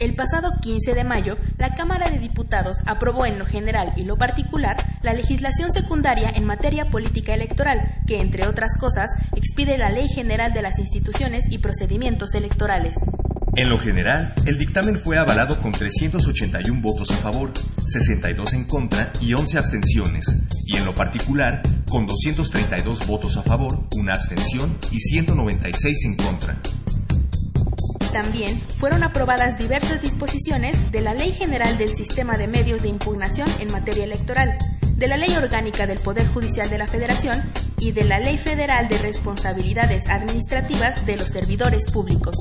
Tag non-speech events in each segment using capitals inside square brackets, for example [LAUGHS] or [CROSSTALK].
El pasado 15 de mayo, la Cámara de Diputados aprobó en lo general y lo particular la legislación secundaria en materia política electoral, que, entre otras cosas, expide la Ley General de las Instituciones y Procedimientos Electorales. En lo general, el dictamen fue avalado con 381 votos a favor, 62 en contra y 11 abstenciones, y en lo particular, con 232 votos a favor, una abstención y 196 en contra. También fueron aprobadas diversas disposiciones de la Ley General del Sistema de Medios de Impugnación en materia electoral, de la Ley Orgánica del Poder Judicial de la Federación y de la Ley Federal de Responsabilidades Administrativas de los Servidores Públicos.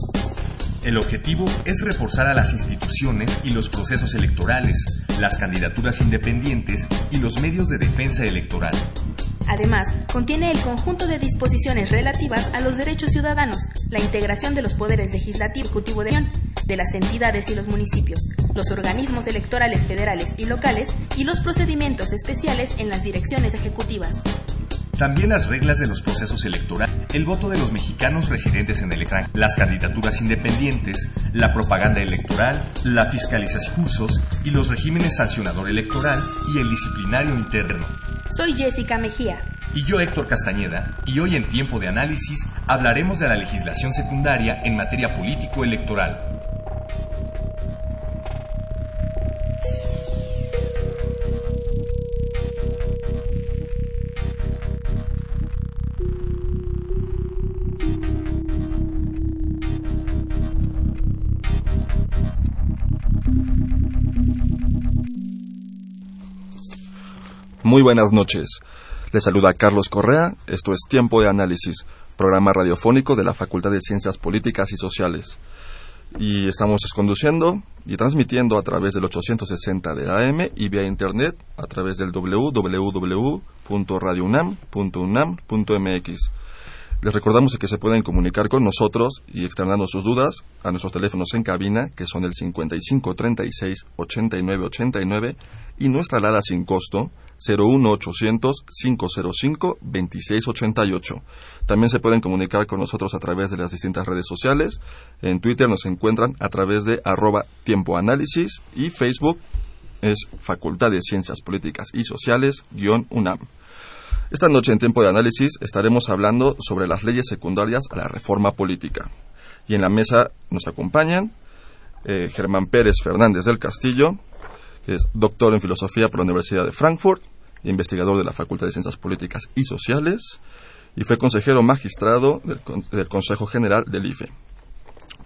El objetivo es reforzar a las instituciones y los procesos electorales, las candidaturas independientes y los medios de defensa electoral. Además, contiene el conjunto de disposiciones relativas a los derechos ciudadanos, la integración de los poderes legislativo, ejecutivo de Unión, de las entidades y los municipios, los organismos electorales federales y locales y los procedimientos especiales en las direcciones ejecutivas. También las reglas de los procesos electorales, el voto de los mexicanos residentes en el extranjero, las candidaturas independientes, la propaganda electoral, la fiscalización de cursos y los regímenes sancionador electoral y el disciplinario interno. Soy Jessica Mejía. Y yo Héctor Castañeda, y hoy en Tiempo de Análisis hablaremos de la legislación secundaria en materia político-electoral. Muy buenas noches. Les saluda Carlos Correa. Esto es Tiempo de Análisis, programa radiofónico de la Facultad de Ciencias Políticas y Sociales. Y estamos conduciendo y transmitiendo a través del 860 de AM y vía internet a través del www.radiounam.unam.mx. Les recordamos que se pueden comunicar con nosotros y externarnos sus dudas a nuestros teléfonos en cabina, que son el 55 36 89 89 y nuestra alada sin costo 01800 505 2688. También se pueden comunicar con nosotros a través de las distintas redes sociales. En Twitter nos encuentran a través de arroba tiempo análisis y Facebook es Facultad de Ciencias Políticas y Sociales UNAM. Esta noche en tiempo de análisis estaremos hablando sobre las leyes secundarias a la reforma política. Y en la mesa nos acompañan eh, Germán Pérez Fernández del Castillo, es doctor en filosofía por la Universidad de Frankfurt, investigador de la Facultad de Ciencias Políticas y Sociales, y fue consejero magistrado del, Consejo General del IFE.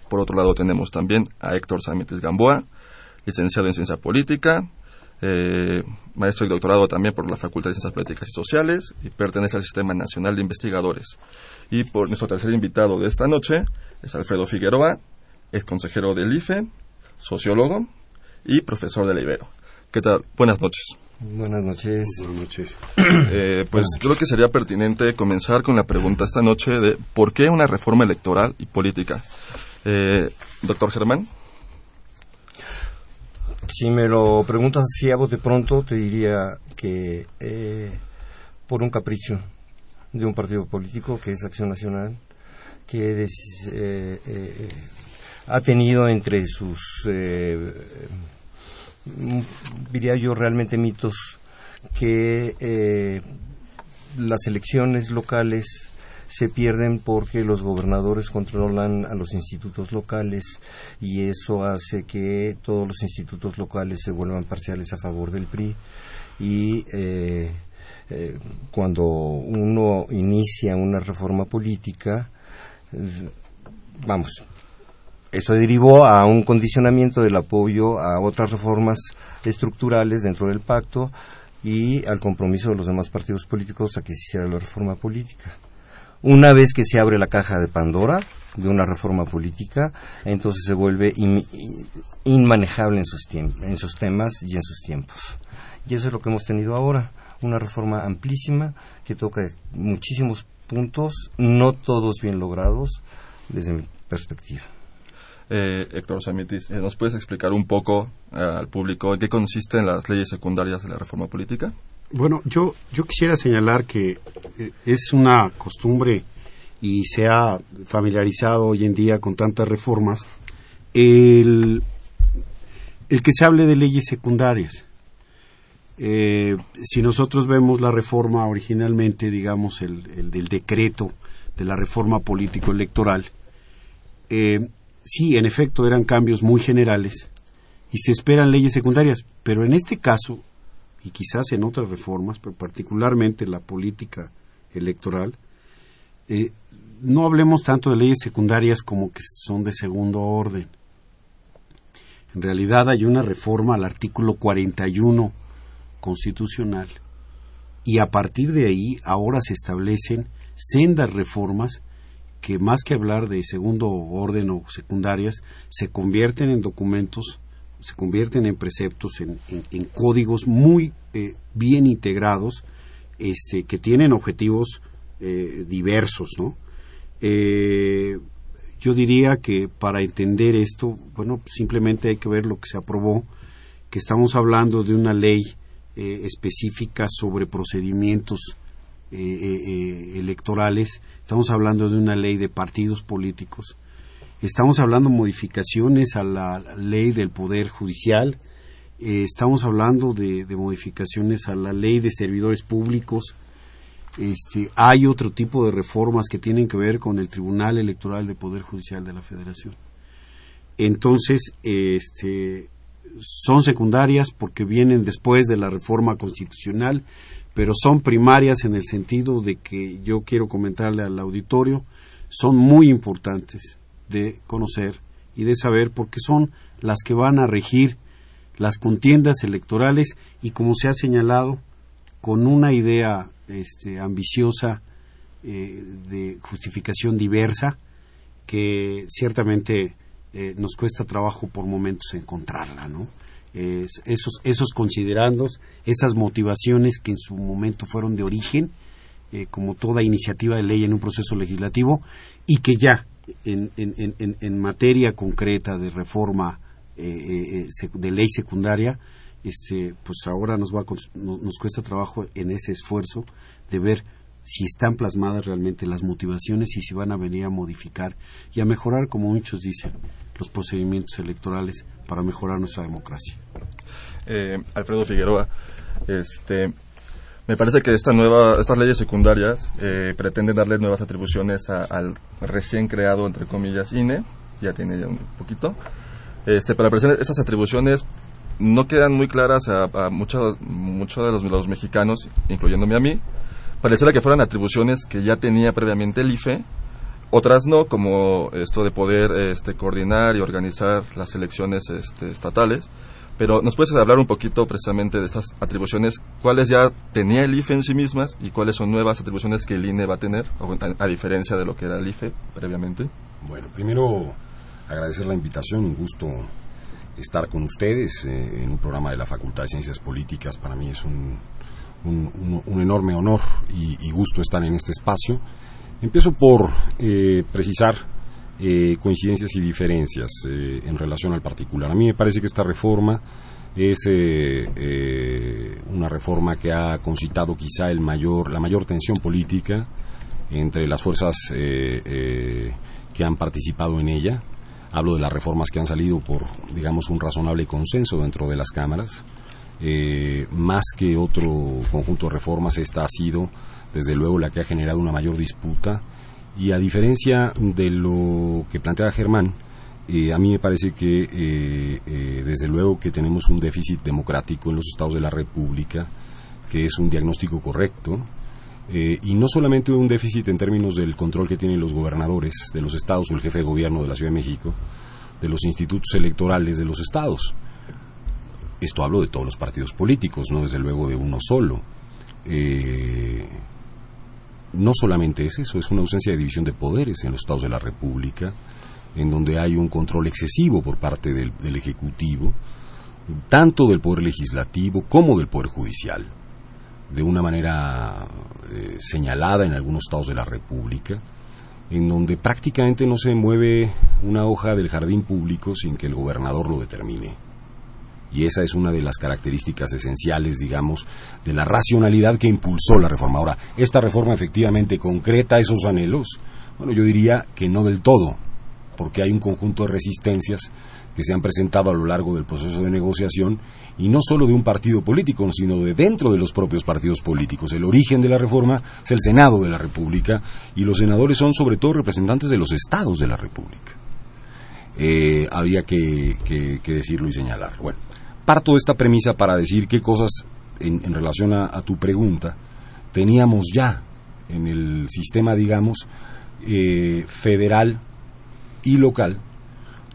Por otro lado tenemos también a Héctor Samitis Gamboa, licenciado en Ciencia Política, eh, maestro y doctorado también por la Facultad de Ciencias Políticas y Sociales y pertenece al Sistema Nacional de Investigadores. Y por nuestro tercer invitado de esta noche es Alfredo Figueroa, ex consejero del IFE, sociólogo y profesor de la Ibero. ¿Qué tal? Buenas noches. Buenas noches. Buenas noches. Eh, pues creo que sería pertinente comenzar con la pregunta esta noche de ¿por qué una reforma electoral y política? Eh, doctor Germán. Si me lo preguntas así a vos de pronto, te diría que eh, por un capricho de un partido político que es Acción Nacional, que eh, eh, ha tenido entre sus, diría yo, realmente mitos que las elecciones locales se pierden porque los gobernadores controlan a los institutos locales y eso hace que todos los institutos locales se vuelvan parciales a favor del PRI y eh, eh, cuando uno inicia una reforma política vamos eso derivó a un condicionamiento del apoyo a otras reformas estructurales dentro del pacto y al compromiso de los demás partidos políticos a que se hiciera la reforma política. Una vez que se abre la caja de Pandora de una reforma política, entonces se vuelve inmanejable en sus, temas y en sus tiempos. Y eso es lo que hemos tenido ahora, una reforma amplísima que toca muchísimos puntos, no todos bien logrados desde mi perspectiva. Eh, Héctor Samitis, eh, ¿nos puedes explicar un poco eh, al público en qué consisten las leyes secundarias de la reforma política? Bueno, yo, yo quisiera señalar que eh, es una costumbre y se ha familiarizado hoy en día con tantas reformas el, el que se hable de leyes secundarias. Si nosotros vemos la reforma originalmente, digamos, el, el del decreto de la reforma político-electoral, eh, sí, en efecto, eran cambios muy generales y se esperan leyes secundarias, pero en este caso, y quizás en otras reformas, pero particularmente la política electoral, eh, no hablemos tanto de leyes secundarias como que son de segundo orden. En realidad hay una reforma al artículo 41 constitucional y a partir de ahí ahora se establecen sendas reformas que más que hablar de segundo orden o secundarias, se convierten en documentos, se convierten en preceptos, en, en, códigos muy eh, bien integrados, este, que tienen objetivos eh, diversos, ¿no? Eh, yo diría que para entender esto, bueno, simplemente hay que ver lo que se aprobó, que estamos hablando de una ley específica sobre procedimientos electorales estamos hablando de una ley de partidos políticos, estamos hablando de modificaciones a la ley del Poder Judicial, eh, estamos hablando de, modificaciones a la ley de servidores públicos, este, hay otro tipo de reformas que tienen que ver con el Tribunal Electoral del Poder Judicial de la Federación. Entonces, este, son secundarias porque vienen después de la reforma constitucional pero son primarias en el sentido de que yo quiero comentarle al auditorio, son muy importantes de conocer y de saber porque son las que van a regir las contiendas electorales y como se ha señalado con una idea este, ambiciosa eh, de justificación diversa que ciertamente eh, nos cuesta trabajo por momentos encontrarla, ¿no? Esos, esos considerandos, esas motivaciones que en su momento fueron de origen, eh, como toda iniciativa de ley en un proceso legislativo, y que ya en, en, en, materia concreta de reforma eh, eh, de ley secundaria, este, pues ahora nos, va nos cuesta trabajo en ese esfuerzo de ver si están plasmadas realmente las motivaciones y si van a venir a modificar y a mejorar, como muchos dicen, los procedimientos electorales para mejorar nuestra democracia. Eh, Alfredo Figueroa, este, me parece que esta nueva, estas leyes secundarias eh, pretenden darle nuevas atribuciones al recién creado, entre comillas, INE, ya tiene ya un poquito. Este, para presentar estas atribuciones no quedan muy claras a, muchos, muchos de los, los, mexicanos, incluyéndome a mí. Pareciera que fueran atribuciones que ya tenía previamente el IFE otras no, como esto de poder este, coordinar y organizar las elecciones este, estatales. Pero nos puedes hablar un poquito precisamente de estas atribuciones, cuáles ya tenía el IFE en sí mismas y cuáles son nuevas atribuciones que el INE va a tener, a, diferencia de lo que era el IFE previamente. Bueno, primero agradecer la invitación, un gusto estar con ustedes eh, en un programa de la Facultad de Ciencias Políticas. Para mí es un, un, enorme honor y, gusto estar en este espacio. Empiezo por eh, precisar eh, coincidencias y diferencias eh, en relación al particular. A mí me parece que esta reforma es una reforma que ha concitado quizá el mayor, la mayor tensión política entre las fuerzas que han participado en ella. Hablo de las reformas que han salido por, digamos, un razonable consenso dentro de las cámaras. Más que otro conjunto de reformas, esta ha sido desde luego la que ha generado una mayor disputa y a diferencia de lo que planteaba Germán, eh, a mí me parece que eh, eh, desde luego que tenemos un déficit democrático en los estados de la República, que es un diagnóstico correcto, y no solamente un déficit en términos del control que tienen los gobernadores de los estados o el jefe de gobierno de la Ciudad de México, de los institutos electorales de los estados. Esto hablo de todos los partidos políticos, no desde luego de uno solo. Eh, no solamente es eso, es una ausencia de división de poderes en los estados de la República, en donde hay un control excesivo por parte del, Ejecutivo, tanto del Poder Legislativo como del Poder Judicial, de una manera eh, señalada en algunos estados de la República, en donde prácticamente no se mueve una hoja del jardín público sin que el gobernador lo determine. Y esa es una de las características esenciales, digamos, de la racionalidad que impulsó la reforma. Ahora, ¿esta reforma efectivamente concreta esos anhelos? Bueno, yo diría que no del todo, porque hay un conjunto de resistencias que se han presentado a lo largo del proceso de negociación y no solo de un partido político, sino de dentro de los propios partidos políticos. El origen de la reforma es el Senado de la República y los senadores son sobre todo representantes de los estados de la República. Eh, había que, que, decirlo y señalar. Bueno, parto de esta premisa para decir qué cosas en, relación a, tu pregunta teníamos ya en el sistema, digamos, eh, federal y local.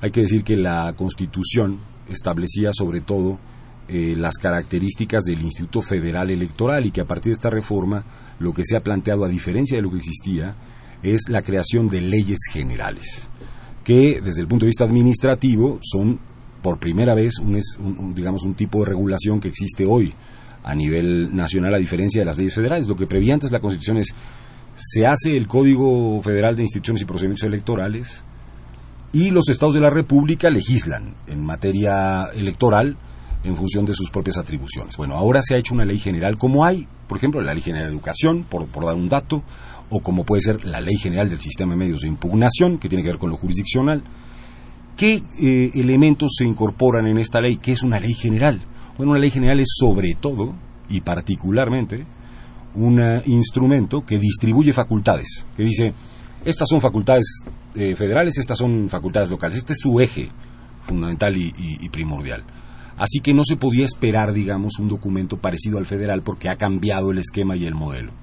Hay que decir que la Constitución establecía sobre todo eh, las características del Instituto Federal Electoral y que a partir de esta reforma lo que se ha planteado, a diferencia de lo que existía, es la creación de leyes generales, que desde el punto de vista administrativo son por primera vez un, digamos, un tipo de regulación que existe hoy a nivel nacional a diferencia de las leyes federales. Lo que prevía antes la Constitución es se hace el Código Federal de Instituciones y Procedimientos Electorales, y los estados de la República legislan en materia electoral en función de sus propias atribuciones. Bueno, ahora se ha hecho una ley general como hay, por ejemplo, la Ley General de Educación, por, dar un dato, o como puede ser la Ley General del Sistema de Medios de Impugnación, que tiene que ver con lo jurisdiccional. ¿Qué eh, elementos se incorporan en esta ley? ¿Qué es una ley general? Bueno, una ley general es sobre todo y particularmente un instrumento que distribuye facultades, que dice, estas son facultades eh, federales, estas son facultades locales. Este es su eje fundamental y, primordial. Así que no se podía esperar, digamos, un documento parecido al federal porque ha cambiado el esquema y el modelo.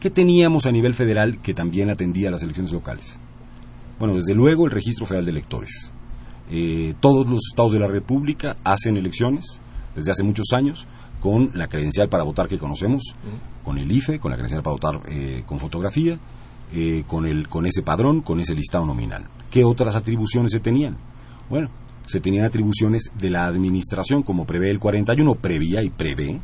¿Qué teníamos a nivel federal que también atendía a las elecciones locales? Bueno, desde luego el Registro Federal de Electores. Eh, todos los estados de la República hacen elecciones desde hace muchos años con la credencial para votar que conocemos, con el IFE, con la credencial para votar eh, con fotografía, eh, con, el, con ese padrón, con ese listado nominal. ¿Qué otras atribuciones se tenían? Bueno, se tenían atribuciones de la administración, como prevé el 41, prevía y prevé.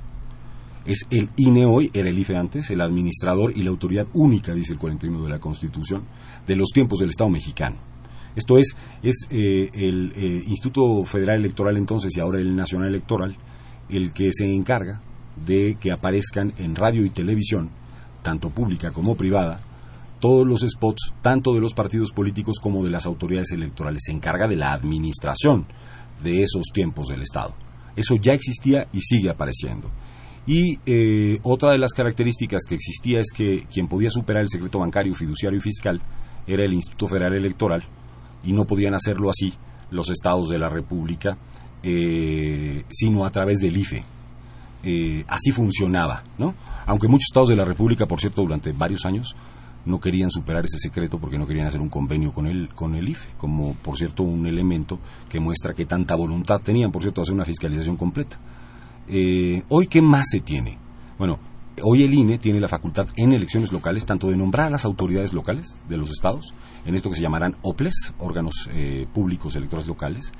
Es el INE hoy, era el IFE antes, el administrador y la autoridad única, dice el 41 de la Constitución, de los tiempos del Estado mexicano. Esto es, es eh, el eh, Instituto Federal Electoral entonces y ahora el Nacional Electoral, el que se encarga de que aparezcan en radio y televisión, tanto pública como privada, todos los spots, tanto de los partidos políticos como de las autoridades electorales. Se encarga de la administración de esos tiempos del Estado. Eso ya existía y sigue apareciendo. Y eh, otra de las características que existía es que quien podía superar el secreto bancario, fiduciario y fiscal era el Instituto Federal Electoral y no podían hacerlo así los estados de la República, eh, sino a través del IFE. Eh, así funcionaba, ¿no? Aunque muchos estados de la República, por cierto, durante varios años no querían superar ese secreto porque no querían hacer un convenio con el, con el IFE, como por cierto un elemento que muestra que tanta voluntad tenían, por cierto, hacer una fiscalización completa. Eh, hoy, ¿qué más se tiene? Bueno, hoy el INE tiene la facultad en elecciones locales tanto de nombrar a las autoridades locales de los estados, en esto que se llamarán OPLES, órganos eh, públicos electorales locales,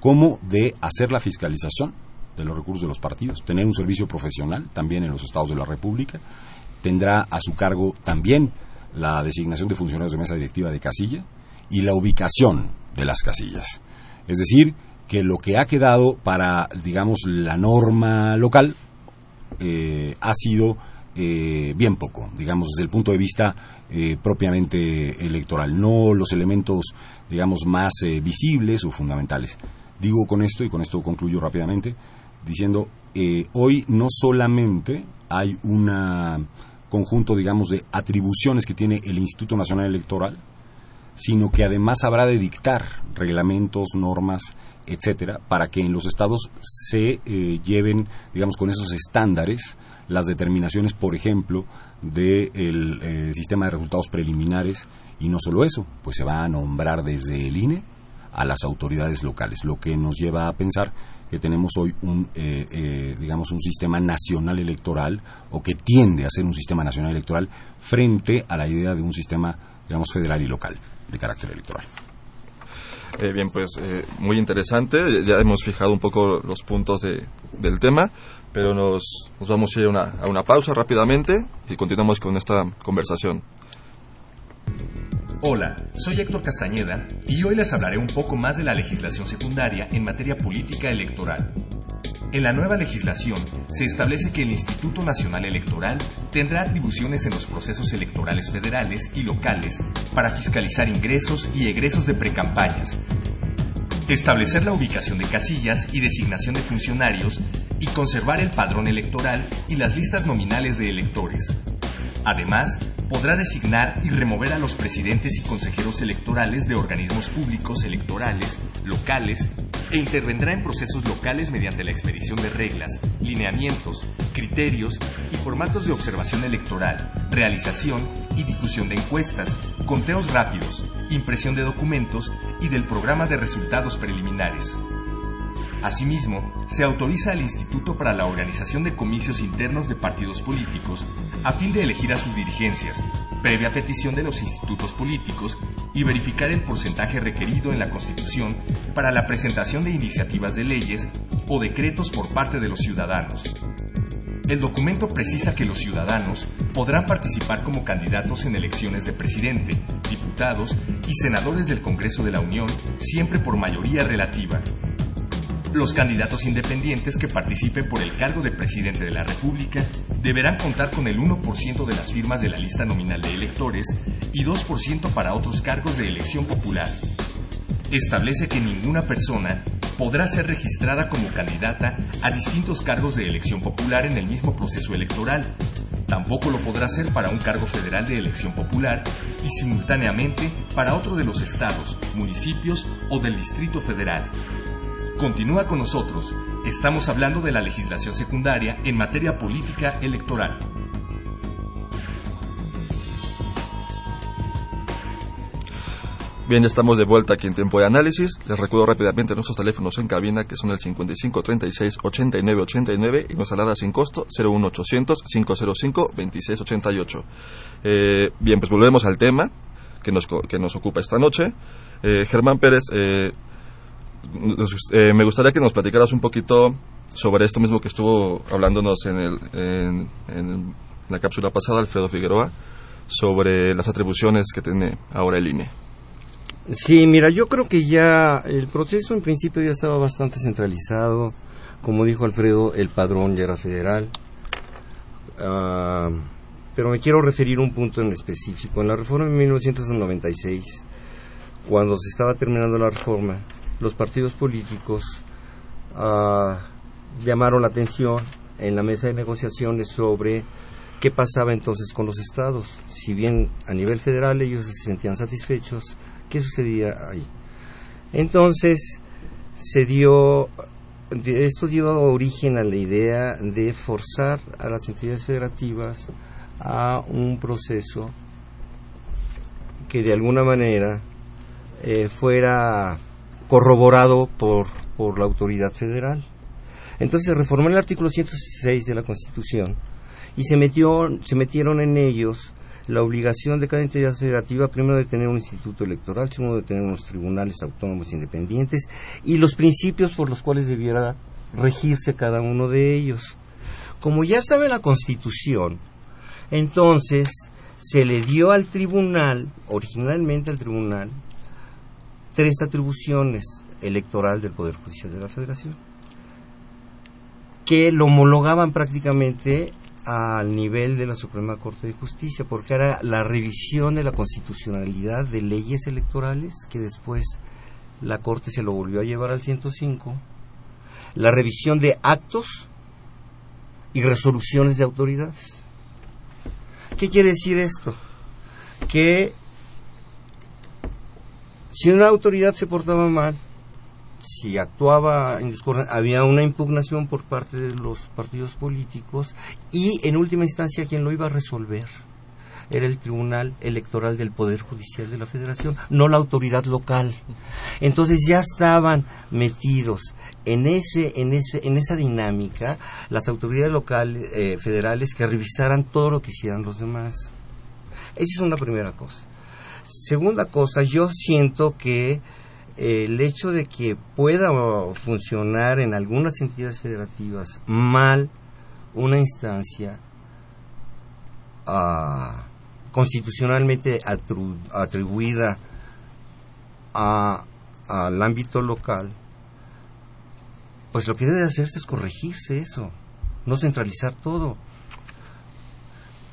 como de hacer la fiscalización de los recursos de los partidos, tener un servicio profesional también en los estados de la República, tendrá a su cargo también la designación de funcionarios de mesa directiva de casilla y la ubicación de las casillas. Es decir, que lo que ha quedado para, digamos, la norma local eh, ha sido eh, bien poco, digamos, desde el punto de vista eh, propiamente electoral, no los elementos, digamos, más visibles o fundamentales. Digo con esto, y con esto concluyo rápidamente, diciendo, hoy no solamente hay una conjunto, digamos, de atribuciones que tiene el Instituto Nacional Electoral, sino que además habrá de dictar reglamentos, normas, etcétera, para que en los estados se eh, lleven, digamos, con esos estándares las determinaciones, por ejemplo, del eh, sistema de resultados preliminares y no solo eso, pues se va a nombrar desde el INE a las autoridades locales, lo que nos lleva a pensar que tenemos hoy un, eh, eh, digamos, un sistema nacional electoral o que tiende a ser un sistema nacional electoral frente a la idea de un sistema, digamos, federal y local de carácter electoral. Eh, bien, pues muy interesante. Ya hemos fijado un poco los puntos de, del tema, pero nos, vamos a ir a una pausa rápidamente y continuamos con esta conversación. Hola, soy Héctor Castañeda y hoy les hablaré un poco más de la legislación secundaria en materia política electoral. En la nueva legislación se establece que el Instituto Nacional Electoral tendrá atribuciones en los procesos electorales federales y locales para fiscalizar ingresos y egresos de precampañas, establecer la ubicación de casillas y designación de funcionarios y conservar el padrón electoral y las listas nominales de electores. Además, podrá designar y remover a los presidentes y consejeros electorales de organismos públicos electorales, locales, e intervendrá en procesos locales mediante la expedición de reglas, lineamientos, criterios y formatos de observación electoral, realización y difusión de encuestas, conteos rápidos, impresión de documentos y del programa de resultados preliminares. Asimismo, se autoriza al Instituto para la organización de comicios internos de partidos políticos a fin de elegir a sus dirigencias, previa petición de los institutos políticos y verificar el porcentaje requerido en la Constitución para la presentación de iniciativas de leyes o decretos por parte de los ciudadanos. El documento precisa que los ciudadanos podrán participar como candidatos en elecciones de presidente, diputados y senadores del Congreso de la Unión, siempre por mayoría relativa, los candidatos independientes que participen por el cargo de presidente de la República deberán contar con el 1% de las firmas de la lista nominal de electores y 2% para otros cargos de elección popular. Establece que ninguna persona podrá ser registrada como candidata a distintos cargos de elección popular en el mismo proceso electoral. Tampoco lo podrá ser para un cargo federal de elección popular y simultáneamente para otro de los estados, municipios o del Distrito Federal. Continúa con nosotros. Estamos hablando de la legislación secundaria en materia política electoral. Bien, ya estamos de vuelta aquí en Tiempo de Análisis. Les recuerdo rápidamente nuestros teléfonos en cabina, que son el 55 36 89 89 y nos alada sin costo 01800 505 26 88. bien, pues volvemos al tema que nos, que nos ocupa esta noche. Eh, Germán Pérez, eh, eh, me gustaría que nos platicaras un poquito sobre esto mismo que estuvo hablándonos en, el, en, la cápsula pasada Alfredo Figueroa, sobre las atribuciones que tiene ahora el INE. Sí, mira, yo creo que ya el proceso en principio ya estaba bastante centralizado. Como dijo Alfredo, el padrón ya era federal. Ah, pero me quiero referir a un punto en específico. En la reforma de 1996, cuando se estaba terminando la reforma, los partidos políticos uh, llamaron la atención en la mesa de negociaciones sobre qué pasaba entonces con los estados. Si bien a nivel federal ellos se sentían satisfechos, ¿qué sucedía ahí? Entonces se dio esto dio origen a la idea de forzar a las entidades federativas a un proceso que de alguna manera eh, fuera corroborado por, por la autoridad federal. Entonces se reformó el artículo 106 de la Constitución y se, metió, se metieron en ellos la obligación de cada entidad federativa, primero de tener un instituto electoral, segundo de tener unos tribunales autónomos independientes y los principios por los cuales debiera regirse cada uno de ellos. Como ya estaba en la Constitución, entonces se le dio al tribunal, originalmente al tribunal, tres atribuciones electoral del Poder Judicial de la Federación que lo homologaban prácticamente al nivel de la Suprema Corte de Justicia, porque era la revisión de la constitucionalidad de leyes electorales, que después la Corte se lo volvió a llevar al 105, la revisión de actos y resoluciones de autoridades. ¿Qué quiere decir esto? Que si una autoridad se portaba mal, si actuaba en discordia, había una impugnación por parte de los partidos políticos y en última instancia quien lo iba a resolver era el Tribunal Electoral del Poder Judicial de la Federación, no la autoridad local. Entonces ya estaban metidos en ese en ese en esa dinámica las autoridades locales eh, federales que revisaran todo lo que hicieran los demás. Esa es una primera cosa. Segunda cosa, yo siento que eh, el hecho de que pueda funcionar en algunas entidades federativas mal una instancia ah, constitucionalmente atribuida al ámbito local, pues lo que debe hacerse es corregirse eso, no centralizar todo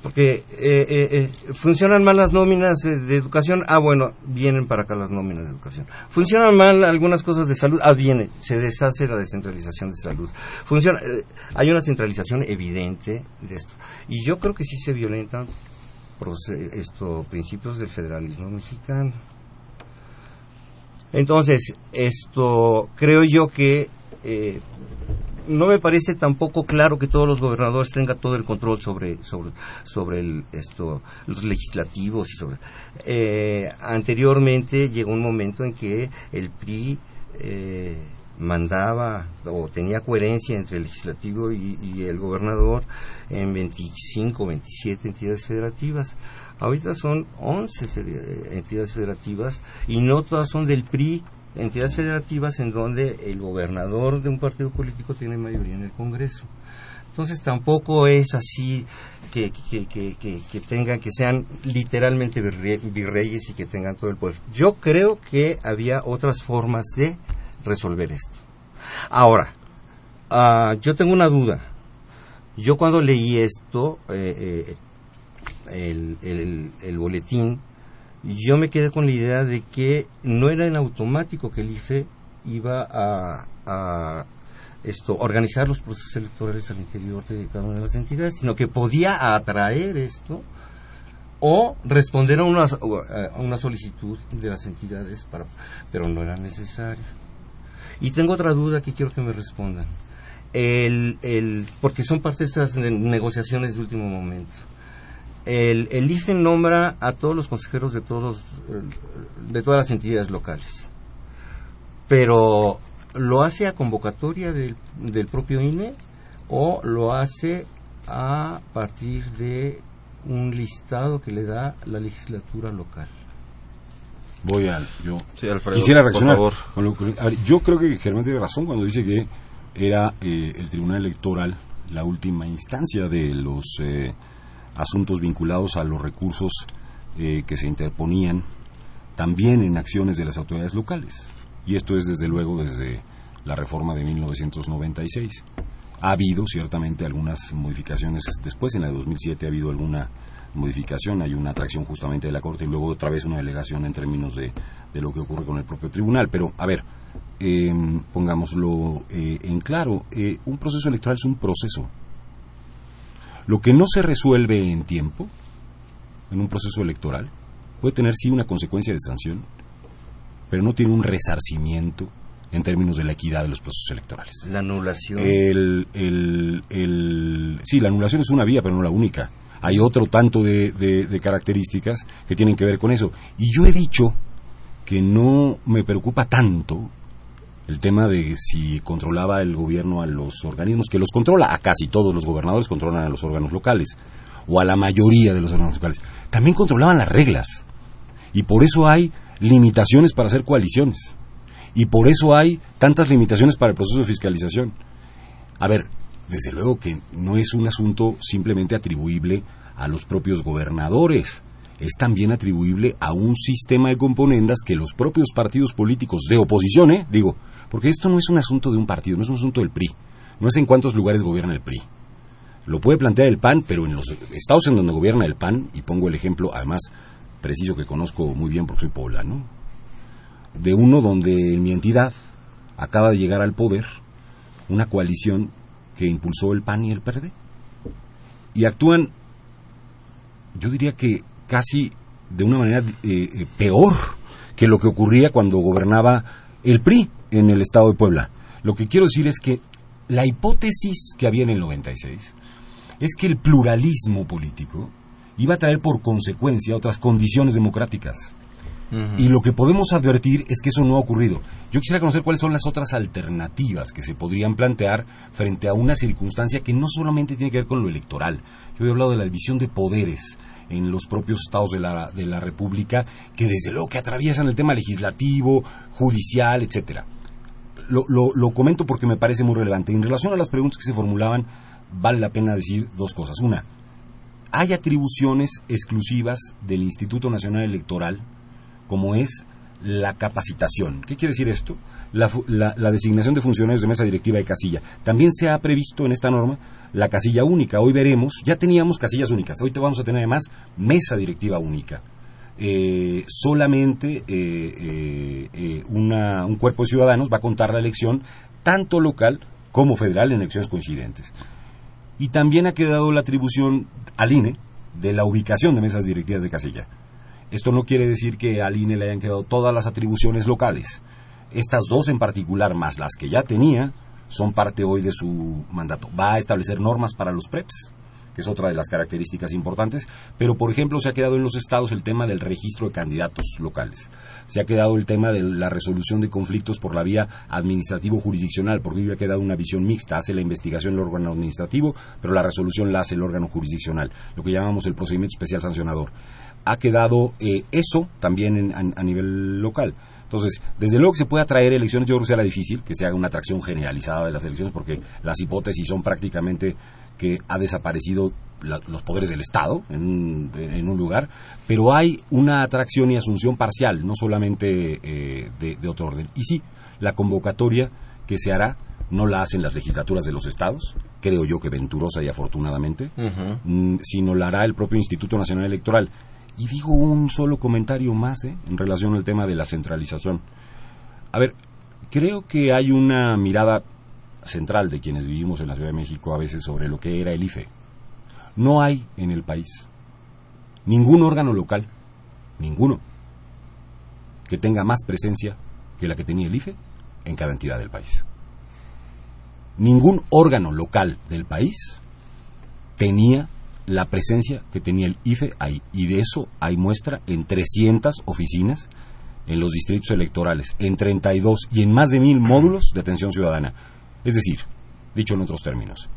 porque eh, eh, eh, funcionan mal las nóminas de, educación, ah bueno, vienen para acá las nóminas de educación. Funcionan mal algunas cosas de salud, ah viene, se deshace la descentralización de salud. Funciona, hay una centralización evidente de esto. Y yo creo que sí se violentan esto, principios del federalismo mexicano. Entonces, esto creo yo que no me parece tampoco claro que todos los gobernadores tengan todo el control sobre sobre sobre el, esto los legislativos eh, anteriormente llegó un momento en que el PRI eh, mandaba o tenía coherencia entre el legislativo y, y, el gobernador en 25 27 entidades federativas. Ahorita son 11 entidades federativas y no todas son del PRI entidades federativas en donde el gobernador de un partido político tiene mayoría en el Congreso. Entonces tampoco es así que, que, que, que, tengan, que sean literalmente virreyes y que tengan todo el poder. Yo creo que había otras formas de resolver esto. Ahora, uh, yo tengo una duda. Yo cuando leí esto, eh, eh, el, el, el boletín, yo me quedé con la idea de que no era en automático que el IFE iba a, esto organizar los procesos electorales al interior de cada una de las entidades, sino que podía atraer esto o responder a una, una solicitud de las entidades, para, pero no era necesario. Y tengo otra duda que quiero que me respondan. El, el, porque son parte de estas negociaciones de último momento el, el IFE nombra a todos los consejeros de todos de todas las entidades locales. Pero lo hace a convocatoria del, del propio INE o lo hace a partir de un listado que le da la legislatura local voy a yo. Quisiera reaccionar. por favor. yo creo que Germán tiene razón cuando dice que era eh, el tribunal electoral la última instancia de los eh, asuntos vinculados a los recursos eh, que se interponían también en acciones de las autoridades locales. Y esto es desde luego desde la reforma de 1996. Ha habido ciertamente algunas modificaciones después, en la de 2007 ha habido alguna modificación, hay una atracción justamente de la Corte y luego otra vez una delegación en términos de, de lo que ocurre con el propio tribunal. Pero, a ver, em, pongámoslo eh, en claro, eh, un proceso electoral es un proceso, lo que no se resuelve en tiempo, en un proceso electoral, puede tener sí una consecuencia de sanción, pero no tiene un resarcimiento en términos de la equidad de los procesos electorales. La anulación. El, sí, la anulación es una vía, pero no la única. Hay otro tanto de características que tienen que ver con eso. Y yo he dicho que no me preocupa tanto el tema de si controlaba el gobierno a los organismos, que los controla, a casi todos los gobernadores controlan a los órganos locales, o a la mayoría de los órganos locales, también controlaban las reglas. Y por eso hay limitaciones para hacer coaliciones. Y por eso hay tantas limitaciones para el proceso de fiscalización. A ver, desde luego que no es un asunto simplemente atribuible a los propios gobernadores es también atribuible a un sistema de componendas que los propios partidos políticos de oposición, ¿eh? digo, porque esto no es un asunto de un partido, no es un asunto del PRI. No es en cuántos lugares gobierna el PRI. Lo puede plantear el PAN, pero en los estados en donde gobierna el PAN, y pongo el ejemplo, además, preciso que conozco muy bien porque soy poblano, de uno donde en mi entidad acaba de llegar al poder una coalición que impulsó el PAN y el PRD. Y actúan, yo diría que casi de una manera eh, eh, peor que lo que ocurría cuando gobernaba el PRI en el estado de Puebla. Lo que quiero decir es que la hipótesis que había en el 96 es que el pluralismo político iba a traer por consecuencia otras condiciones democráticas. Y lo que podemos advertir es que eso no ha ocurrido. Yo quisiera conocer cuáles son las otras alternativas que se podrían plantear frente a una circunstancia que no solamente tiene que ver con lo electoral. Yo he hablado de la división de poderes en los propios estados de la, de la República, que desde luego que atraviesan el tema legislativo, judicial, etcétera. Lo, lo, lo comento porque me parece muy relevante. En relación a las preguntas que se formulaban, vale la pena decir dos cosas. Una, hay atribuciones exclusivas del Instituto Nacional Electoral como es la capacitación. ¿Qué quiere decir esto? La, designación de funcionarios de mesa directiva de casilla. También se ha previsto en esta norma la casilla única. Hoy veremos, ya teníamos casillas únicas, hoy te vamos a tener además mesa directiva única. Eh, solamente eh, eh, un cuerpo de ciudadanos va a contar la elección tanto local como federal en elecciones coincidentes. Y también ha quedado la atribución al INE de la ubicación de mesas directivas de casilla. Esto no quiere decir que al INE le hayan quedado todas las atribuciones locales. Estas dos en particular, más las que ya tenía, son parte hoy de su mandato. Va a establecer normas para los PREPs, que es otra de las características importantes, pero por ejemplo se ha quedado en los estados el tema del registro de candidatos locales, se ha quedado el tema de la resolución de conflictos por la vía administrativo-jurisdiccional, porque hoy ha quedado una visión mixta, hace la investigación el órgano administrativo, pero la resolución la hace el órgano jurisdiccional, lo que llamamos el procedimiento especial sancionador ha quedado eh, eso también a, nivel local. Entonces, desde luego que se puede atraer elecciones, yo creo que será difícil que se haga una atracción generalizada de las elecciones, porque las hipótesis son prácticamente que ha desaparecido los poderes del Estado en un, lugar, pero hay una atracción y asunción parcial, no solamente eh, de, otro orden. Y sí, la convocatoria que se hará no la hacen las legislaturas de los estados, creo yo que venturosa y afortunadamente, mm, sino la hará el propio Instituto Nacional Electoral. Y digo un solo comentario más ¿eh? en relación al tema de la centralización. A ver, creo que hay una mirada central de quienes vivimos en la Ciudad de México a veces sobre lo que era el IFE. No hay en el país ningún órgano local, ninguno, que tenga más presencia que la que tenía el IFE en cada entidad del país. Ningún órgano local del país tenía la presencia que tenía el IFE ahí. Y de eso hay muestra en 300 oficinas en los distritos electorales, en 32 y en más de mil módulos de atención ciudadana. Es decir, dicho en otros términos,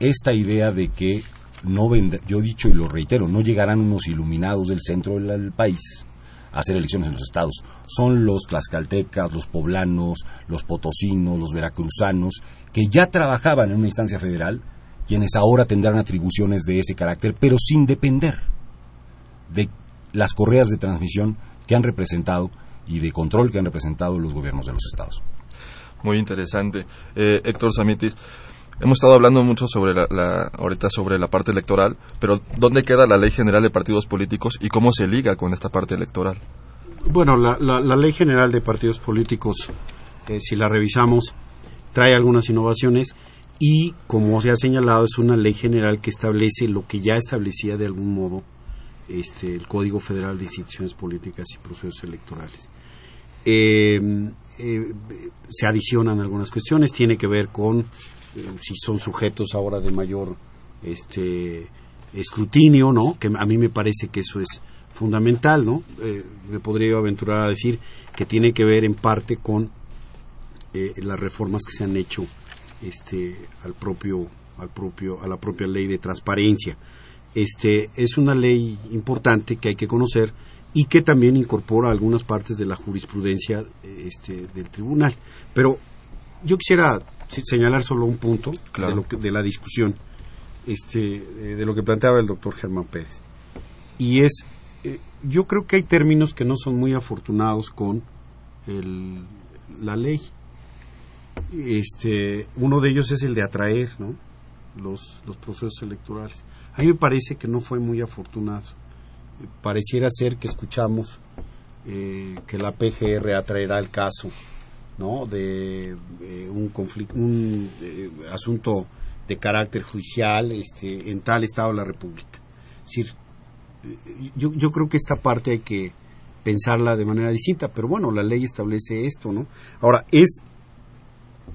esta idea de que no vendrá, yo he dicho y lo reitero, no llegarán unos iluminados del centro del país a hacer elecciones en los estados. Son los tlaxcaltecas, los poblanos, los potosinos, los veracruzanos, que ya trabajaban en una instancia federal quienes ahora tendrán atribuciones de ese carácter, pero sin depender de las correas de transmisión que han representado y de control que han representado los gobiernos de los estados. Muy interesante. Eh, Héctor Samitis, hemos estado hablando mucho sobre la, ahorita sobre la parte electoral, pero ¿dónde queda la Ley General de Partidos Políticos y cómo se liga con esta parte electoral? Bueno, la, Ley General de Partidos Políticos, eh, si la revisamos, trae algunas innovaciones y como se ha señalado es una ley general que establece lo que ya establecía de algún modo este, el Código Federal de Instituciones Políticas y Procesos Electorales. Eh, eh, se adicionan algunas cuestiones, tiene que ver con eh, si son sujetos ahora de mayor este, escrutinio, ¿no? Que a mí me parece que eso es fundamental, ¿no? me podría aventurar a decir que tiene que ver en parte con las reformas que se han hecho este al propio al propio a la propia ley de transparencia. Este es una ley importante que hay que conocer y que también incorpora algunas partes de la jurisprudencia este, del tribunal. Pero yo quisiera señalar solo un punto de, lo de la discusión este, eh, de lo que planteaba el doctor Germán Pérez. Y es, eh, yo creo que hay términos que no son muy afortunados con el, la ley este, uno de ellos es el de atraer ¿no? los, los procesos electorales. A mí me parece que no fue muy afortunado. Pareciera ser que escuchamos eh, que la PGR atraerá el caso ¿no? de un, conflicto, un eh, asunto de carácter judicial este, en tal estado de la República. Es decir, yo, yo creo que esta parte hay que pensarla de manera distinta, pero bueno, la ley establece esto, ¿no? Ahora, es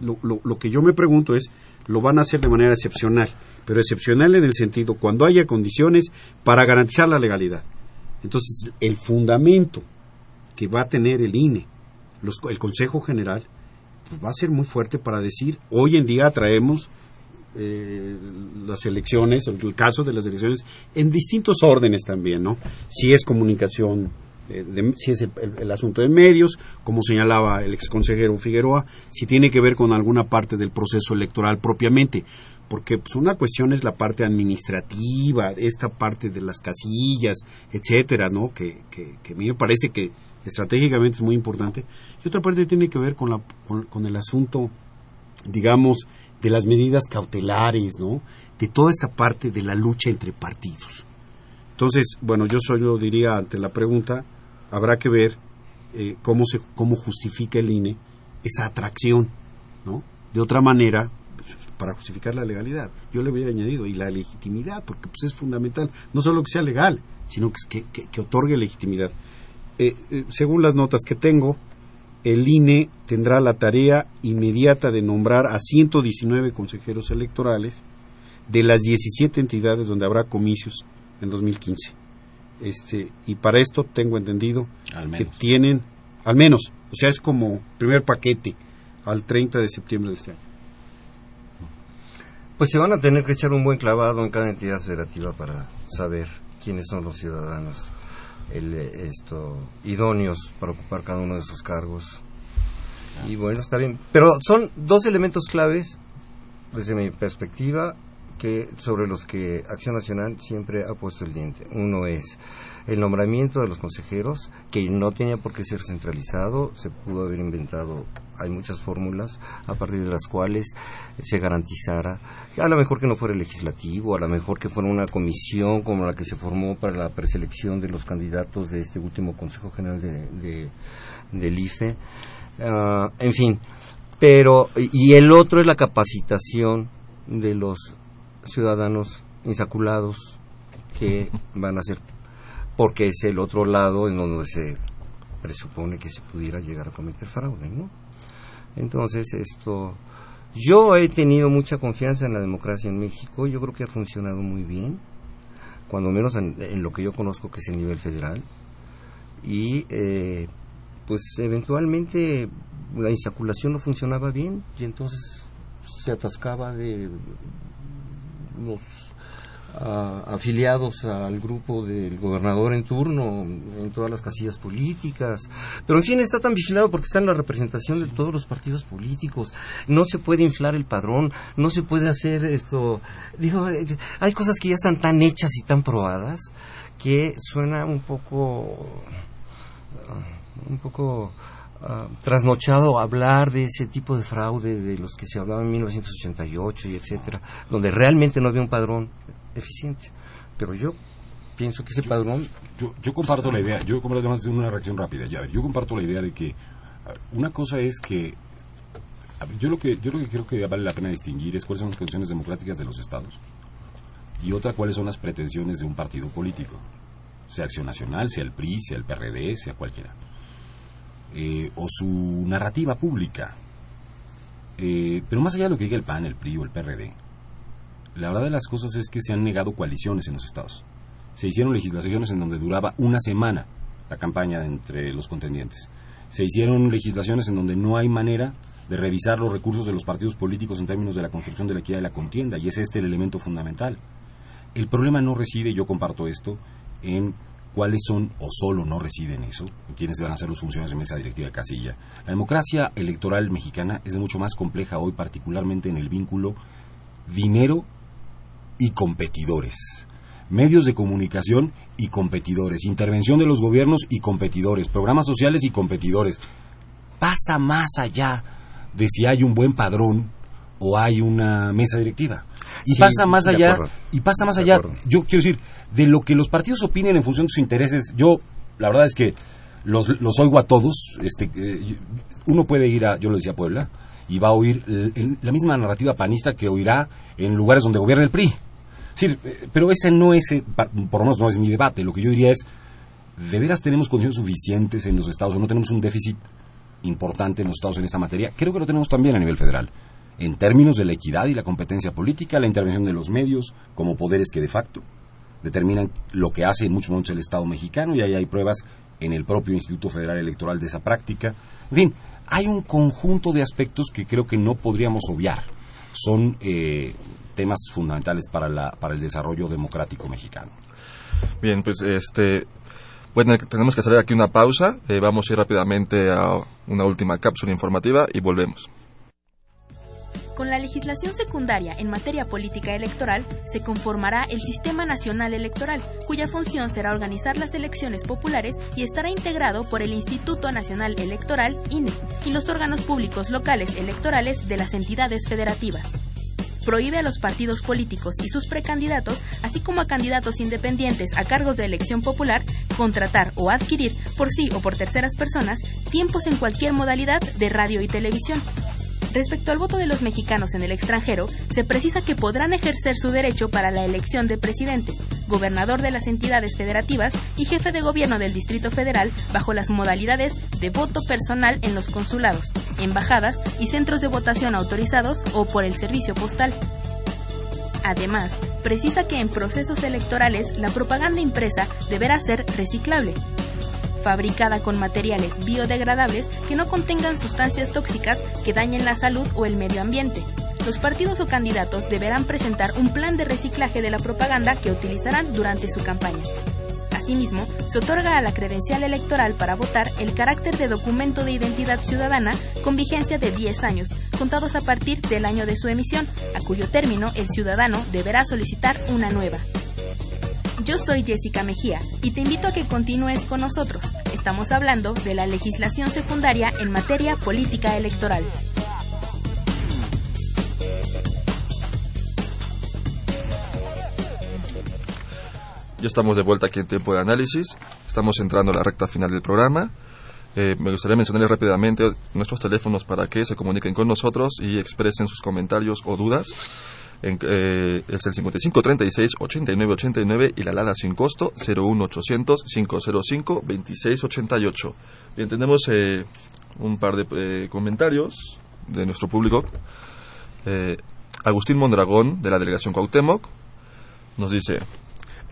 lo, lo, que yo me pregunto es, lo van a hacer de manera excepcional, pero excepcional en el sentido cuando haya condiciones para garantizar la legalidad. Entonces, el fundamento que va a tener el INE, el Consejo General, pues va a ser muy fuerte para decir, hoy en día traemos eh, las elecciones, el caso de las elecciones, en distintos órdenes también, ¿no? Si es comunicación, eh, si es el, asunto de medios, como señalaba el exconsejero Figueroa, si tiene que ver con alguna parte del proceso electoral propiamente, porque pues, una cuestión es la parte administrativa, esta parte de las casillas, etcétera, ¿no? Que, que, que a mí me parece que estratégicamente es muy importante, y otra parte tiene que ver con, la, con, con el asunto digamos, de las medidas cautelares, ¿no? De toda esta parte de la lucha entre partidos. Entonces, bueno, yo solo diría ante la pregunta, habrá que ver eh, cómo se cómo justifica el INE esa atracción, ¿no? De otra manera, para justificar la legalidad, yo le hubiera añadido y la legitimidad, porque pues es fundamental, no solo que sea legal, sino que, que, que otorgue legitimidad. Eh, eh, según las notas que tengo, el INE tendrá la tarea inmediata de nombrar a 119 consejeros electorales de las 17 entidades donde habrá comicios en 2015. Este, y para esto tengo entendido Al que tienen, al menos, o sea, es como primer paquete al 30 de septiembre de este año. Pues se van a tener que echar un buen clavado en cada entidad federativa para saber quiénes son los ciudadanos el, eh, esto, idóneos para ocupar cada uno de esos cargos. Y bueno, está bien. Pero son dos elementos claves, desde mi perspectiva, que sobre los que Acción Nacional siempre ha puesto el diente. Uno es el nombramiento de los consejeros, que no tenía por qué ser centralizado, se pudo haber inventado, hay muchas fórmulas a partir de las cuales se garantizara, a lo mejor que no fuera legislativo, a lo mejor que fuera una comisión como la que se formó para la preselección de los candidatos de este último Consejo General de, de- del IFE. Ah, en fin, pero, y el otro es la capacitación de los ciudadanos insaculados que [LAUGHS] van a ser, porque es el otro lado en donde se presupone que se pudiera llegar a cometer fraude, ¿no? Entonces, esto, yo he tenido mucha confianza en la democracia en México, yo creo que ha funcionado muy bien, cuando menos en, en lo que yo conozco que es el nivel federal, y eh, pues eventualmente la insaculación no funcionaba bien y entonces se atascaba de los ah, afiliados al grupo del gobernador en turno en todas las casillas políticas. Pero en fin, está tan vigilado porque está en la representación de todos los partidos políticos. No se puede inflar el padrón, no se puede hacer esto. Digo, hay cosas que ya están tan hechas y tan probadas que suena un poco ah, un poco ah, trasnochado hablar de ese tipo de fraude de los que se hablaba en 1988 y etcétera, donde realmente no había un padrón eficiente. Pero yo pienso que ese padrón Yo, yo comparto la idea, yo comparto además de una reacción rápida. Ya, yo comparto la idea de que a ver, una cosa es que yo lo que yo lo que creo que vale la pena distinguir es cuáles son las condiciones democráticas de los estados y otra cuáles son las pretensiones de un partido político, sea Acción Nacional, sea el PRI, sea el PRD, sea cualquiera, Eh, o su narrativa pública. Eh, pero más allá de lo que diga el PAN, el PRI o el PRD, la verdad de las cosas es que se han negado coaliciones en los estados. Se hicieron legislaciones en donde duraba una semana la campaña entre los contendientes. Se hicieron legislaciones en donde no hay manera de revisar los recursos de los partidos políticos en términos de la construcción de la equidad de la contienda, y es este el elemento fundamental. El problema no reside, yo comparto esto, en cuáles son o solo no residen eso, quiénes van a ser los funcionarios de mesa directiva de casilla. La democracia electoral mexicana es mucho más compleja hoy, particularmente en el vínculo dinero y competidores. Medios de comunicación y competidores. Intervención de los gobiernos y competidores. Programas sociales y competidores. Pasa más allá de si hay un buen padrón o hay una mesa directiva. Y Sí, pasa más allá, y pasa más allá, yo quiero decir, de lo que los partidos opinen en función de sus intereses, yo, la verdad es que los, los oigo a todos, este, eh, uno puede ir a, yo lo decía, a Puebla, y va a oír la misma narrativa panista que oirá en lugares donde gobierna el PRI. Eh, pero ese no es, eh, por lo menos no es mi debate, lo que yo diría es, ¿de veras tenemos condiciones suficientes en los estados o no tenemos un déficit importante en los estados en esta materia? Creo que lo tenemos también a nivel federal. en términos de la equidad y la competencia política, la intervención de los medios como poderes que de facto determinan lo que hace en muchos el Estado mexicano y ahí hay pruebas en el propio Instituto Federal Electoral de esa práctica. En fin, hay un conjunto de aspectos que creo que no podríamos obviar. Son eh, temas fundamentales para, la, para el desarrollo democrático mexicano. Bien, pues este, bueno, tenemos que hacer aquí una pausa. Eh, vamos a ir rápidamente a una última cápsula informativa y volvemos. Con la legislación secundaria en materia política electoral se conformará el Sistema Nacional Electoral, cuya función será organizar las elecciones populares y estará integrado por el Instituto Nacional Electoral, INE, y los órganos públicos locales electorales de las entidades federativas. Prohíbe a los partidos políticos y sus precandidatos, así como a candidatos independientes a cargos de elección popular, contratar o adquirir por sí o por terceras personas tiempos en cualquier modalidad de radio y televisión, Respecto al voto de los mexicanos en el extranjero, se precisa que podrán ejercer su derecho para la elección de presidente, gobernador de las entidades federativas y jefe de gobierno del Distrito Federal bajo las modalidades de voto personal en los consulados, embajadas y centros de votación autorizados o por el servicio postal. Además, precisa que en procesos electorales la propaganda impresa deberá ser reciclable, fabricada con materiales biodegradables que no contengan sustancias tóxicas que dañen la salud o el medio ambiente. Los partidos o candidatos deberán presentar un plan de reciclaje de la propaganda que utilizarán durante su campaña. Asimismo, se otorga a la credencial electoral para votar el carácter de documento de identidad ciudadana con vigencia de 10 años, contados a partir del año de su emisión, a cuyo término el ciudadano deberá solicitar una nueva. Yo soy Jessica Mejía y te invito a que continúes con nosotros. Estamos hablando de la legislación secundaria en materia política electoral. Ya estamos de vuelta aquí en tiempo de análisis. Estamos entrando a la recta final del programa. Eh, me gustaría mencionarles rápidamente nuestros teléfonos para que se comuniquen con nosotros y expresen sus comentarios o dudas eh, es el 5536-8989 y la LADA sin costo 01800-505-2688. Bien, tenemos eh, un par de eh, comentarios de nuestro público. Agustín Mondragón, de la delegación Cuauhtémoc, nos dice,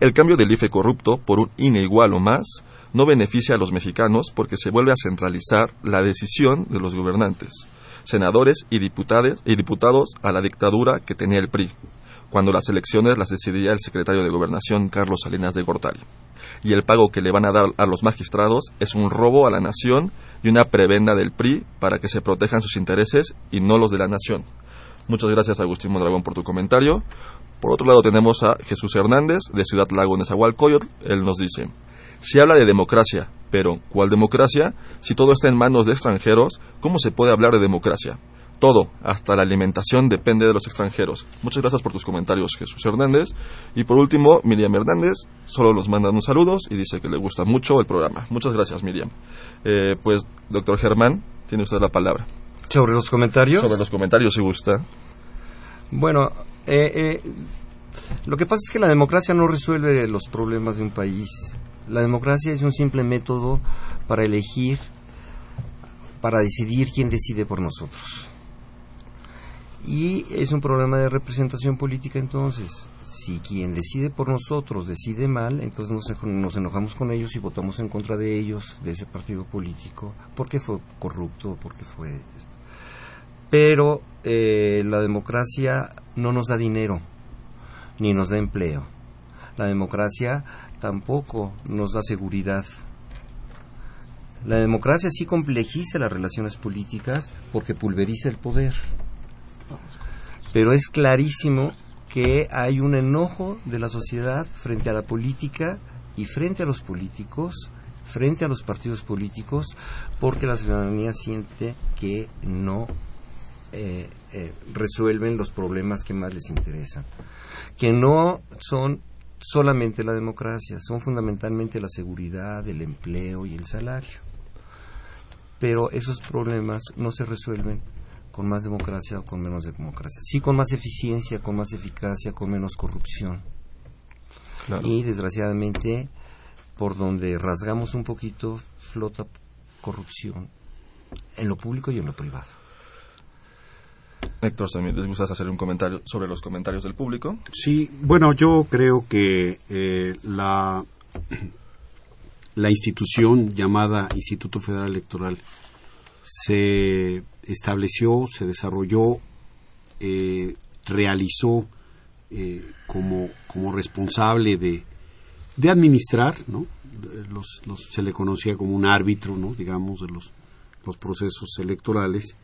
el cambio del IFE corrupto por un INE igual o más no beneficia a los mexicanos porque se vuelve a centralizar la decisión de los gobernantes senadores y, y diputados a la dictadura que tenía el PRI, cuando las elecciones las decidía el secretario de Gobernación Carlos Salinas de Gortari. Y el pago que le van a dar a los magistrados es un robo a la nación y una prebenda del PRI para que se protejan sus intereses y no los de la nación. Muchas gracias Agustín Mondragón por tu comentario. Por otro lado tenemos a Jesús Hernández de Ciudad Lago, Nezahualcóyotl. Él nos dice, si habla de democracia, pero ¿cuál democracia? Si todo está en manos de extranjeros, ¿cómo se puede hablar de democracia? Todo, hasta la alimentación, depende de los extranjeros. Muchas gracias por tus comentarios, Jesús Hernández. Y por último, Miriam Hernández, solo nos manda unos saludos y dice que le gusta mucho el programa. Muchas gracias, Miriam. Eh, pues, doctor Germán, tiene usted la palabra. ¿Sobre los comentarios? Sobre los comentarios, si gusta. Bueno, eh, eh, lo que pasa es que la democracia no resuelve los problemas de un país la democracia es un simple método para elegir, para decidir quién decide por nosotros. Y es un problema de representación política entonces. Si quien decide por nosotros decide mal, entonces nos, enojamos con ellos y votamos en contra de ellos, de ese partido político, porque fue corrupto, porque fue... Pero eh, la democracia no nos da dinero, ni nos da empleo. La democracia tampoco nos da seguridad. La democracia sí complejiza las relaciones políticas porque pulveriza el poder. Pero es clarísimo que hay un enojo de la sociedad frente a la política y frente a los políticos, frente a los partidos políticos, porque la ciudadanía siente que no eh, eh, resuelven los problemas que más les interesan, que no son solamente la democracia, son fundamentalmente la seguridad, el empleo y el salario. Pero esos problemas no se resuelven con más democracia o con menos democracia. Sí con más eficiencia, con más eficacia, con menos corrupción. Y desgraciadamente, por donde rasgamos un poquito, flota corrupción en lo público y en lo privado. Héctor, también les gusta hacer un comentario sobre los comentarios del público. Sí, bueno, yo creo que eh, la, la institución llamada Instituto Federal Electoral se estableció, se desarrolló, eh, realizó eh, como, como responsable de, de administrar, ¿no? Los, los, se le conocía como un árbitro, ¿no? digamos, de los, los procesos electorales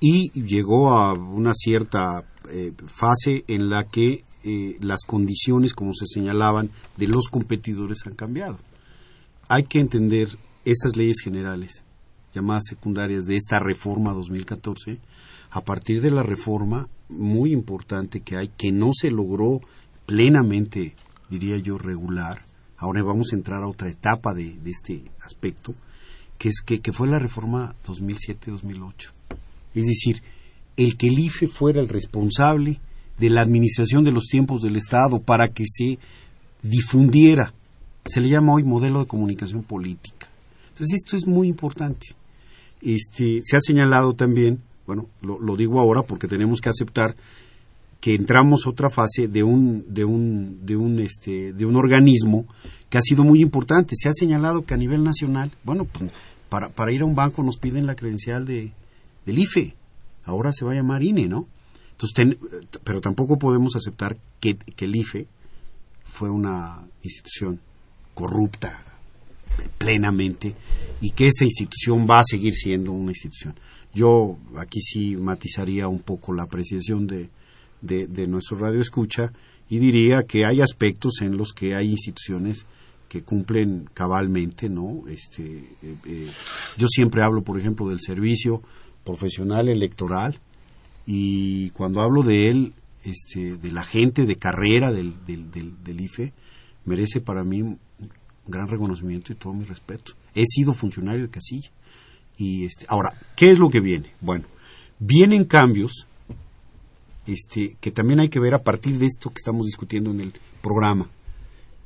y llegó a una cierta eh, fase en la que eh, las condiciones, como se señalaban, de los competidores han cambiado. Hay que entender estas leyes generales, llamadas secundarias, de esta reforma 2014, a partir de la reforma muy importante que hay, que no se logró plenamente, diría yo, regular. Ahora vamos a entrar a otra etapa de, este aspecto, que, es, que, que fue la reforma 2007-2008 es decir, el que el IFE fuera el responsable de la administración de los tiempos del Estado para que se difundiera. Se le llama hoy modelo de comunicación política. Entonces esto es muy importante. Este, se ha señalado también, bueno, lo, digo ahora porque tenemos que aceptar que entramos a otra fase de un, de un, de un, este, de un organismo que ha sido muy importante. Se ha señalado que a nivel nacional, bueno, pues para, para ir a un banco nos piden la credencial de, del IFE. Ahora se va a llamar INE, ¿no? Entonces, pero tampoco podemos aceptar que, que, el IFE fue una institución corrupta plenamente y que esta institución va a seguir siendo una institución. Yo aquí sí matizaría un poco la apreciación de, de, nuestro radio escucha y diría que hay aspectos en los que hay instituciones que cumplen cabalmente, ¿no? Este, eh, eh, yo siempre hablo, por ejemplo, del servicio profesional electoral y cuando hablo de él, este, de la gente de carrera del, del, del, IFE, merece para mí un gran reconocimiento y todo mi respeto. He sido funcionario de casilla. Y este, ahora, ¿qué es lo que viene? Bueno, vienen cambios este, que también hay que ver a partir de esto que estamos discutiendo en el programa.